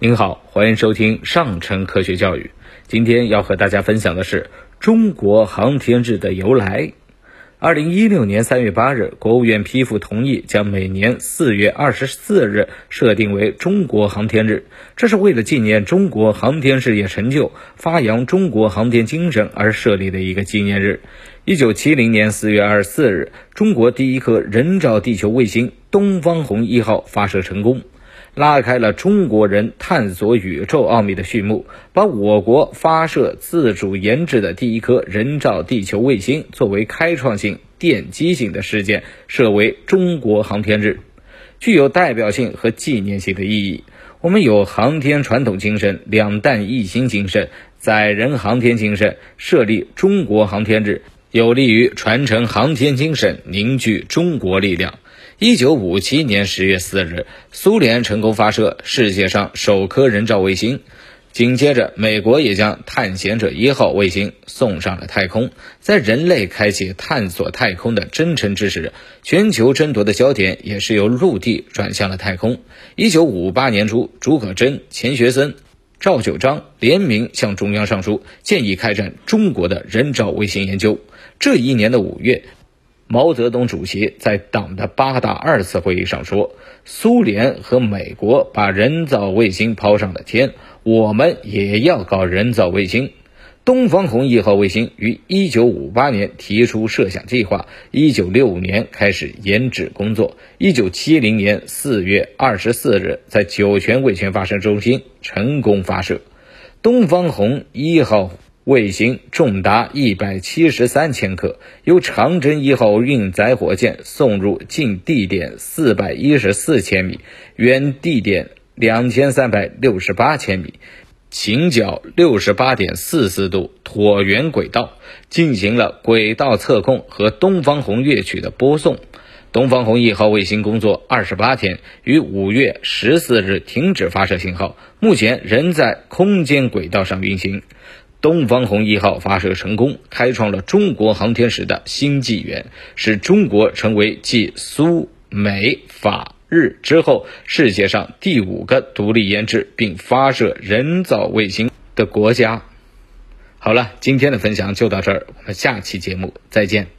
您好，欢迎收听上城科学教育。今天要和大家分享的是中国航天日的由来。二零一六年三月八日，国务院批复同意，将每年四月二十四日设定为中国航天日。这是为了纪念中国航天事业成就、发扬中国航天精神而设立的一个纪念日。一九七零年四月二十四日，中国第一颗人造地球卫星“东方红一号”发射成功。拉开了中国人探索宇宙奥秘的序幕，把我国发射自主研制的第一颗人造地球卫星作为开创性、奠基性的事件设为中国航天日，具有代表性和纪念性的意义。我们有航天传统精神、两弹一星精神、载人航天精神，设立中国航天日，有利于传承航天精神，凝聚中国力量。一九五七年十月四日，苏联成功发射世界上首颗人造卫星，紧接着，美国也将探险者一号卫星送上了太空。在人类开启探索太空的征程之时，全球争夺的焦点也是由陆地转向了太空。一九五八年初，竺可桢、钱学森、赵九章联名向中央上书，建议开展中国的人造卫星研究。这一年的五月。毛泽东主席在党的八大二次会议上说：“苏联和美国把人造卫星抛上了天，我们也要搞人造卫星。”东方红一号卫星于1958年提出设想计划，1965年开始研制工作，1970年4月24日在酒泉卫星发射中心成功发射东方红一号。卫星重达一百七十三千克，由长征一号运载火箭送入近地点四百一十四千米，远地点两千三百六十八千米，倾角六十八点四四度椭圆轨道，进行了轨道测控和东方红乐曲的播送。东方红一号卫星工作二十八天，于五月十四日停止发射信号，目前仍在空间轨道上运行。东方红一号发射成功，开创了中国航天史的新纪元，使中国成为继苏、美、法、日之后世界上第五个独立研制并发射人造卫星的国家。好了，今天的分享就到这儿，我们下期节目再见。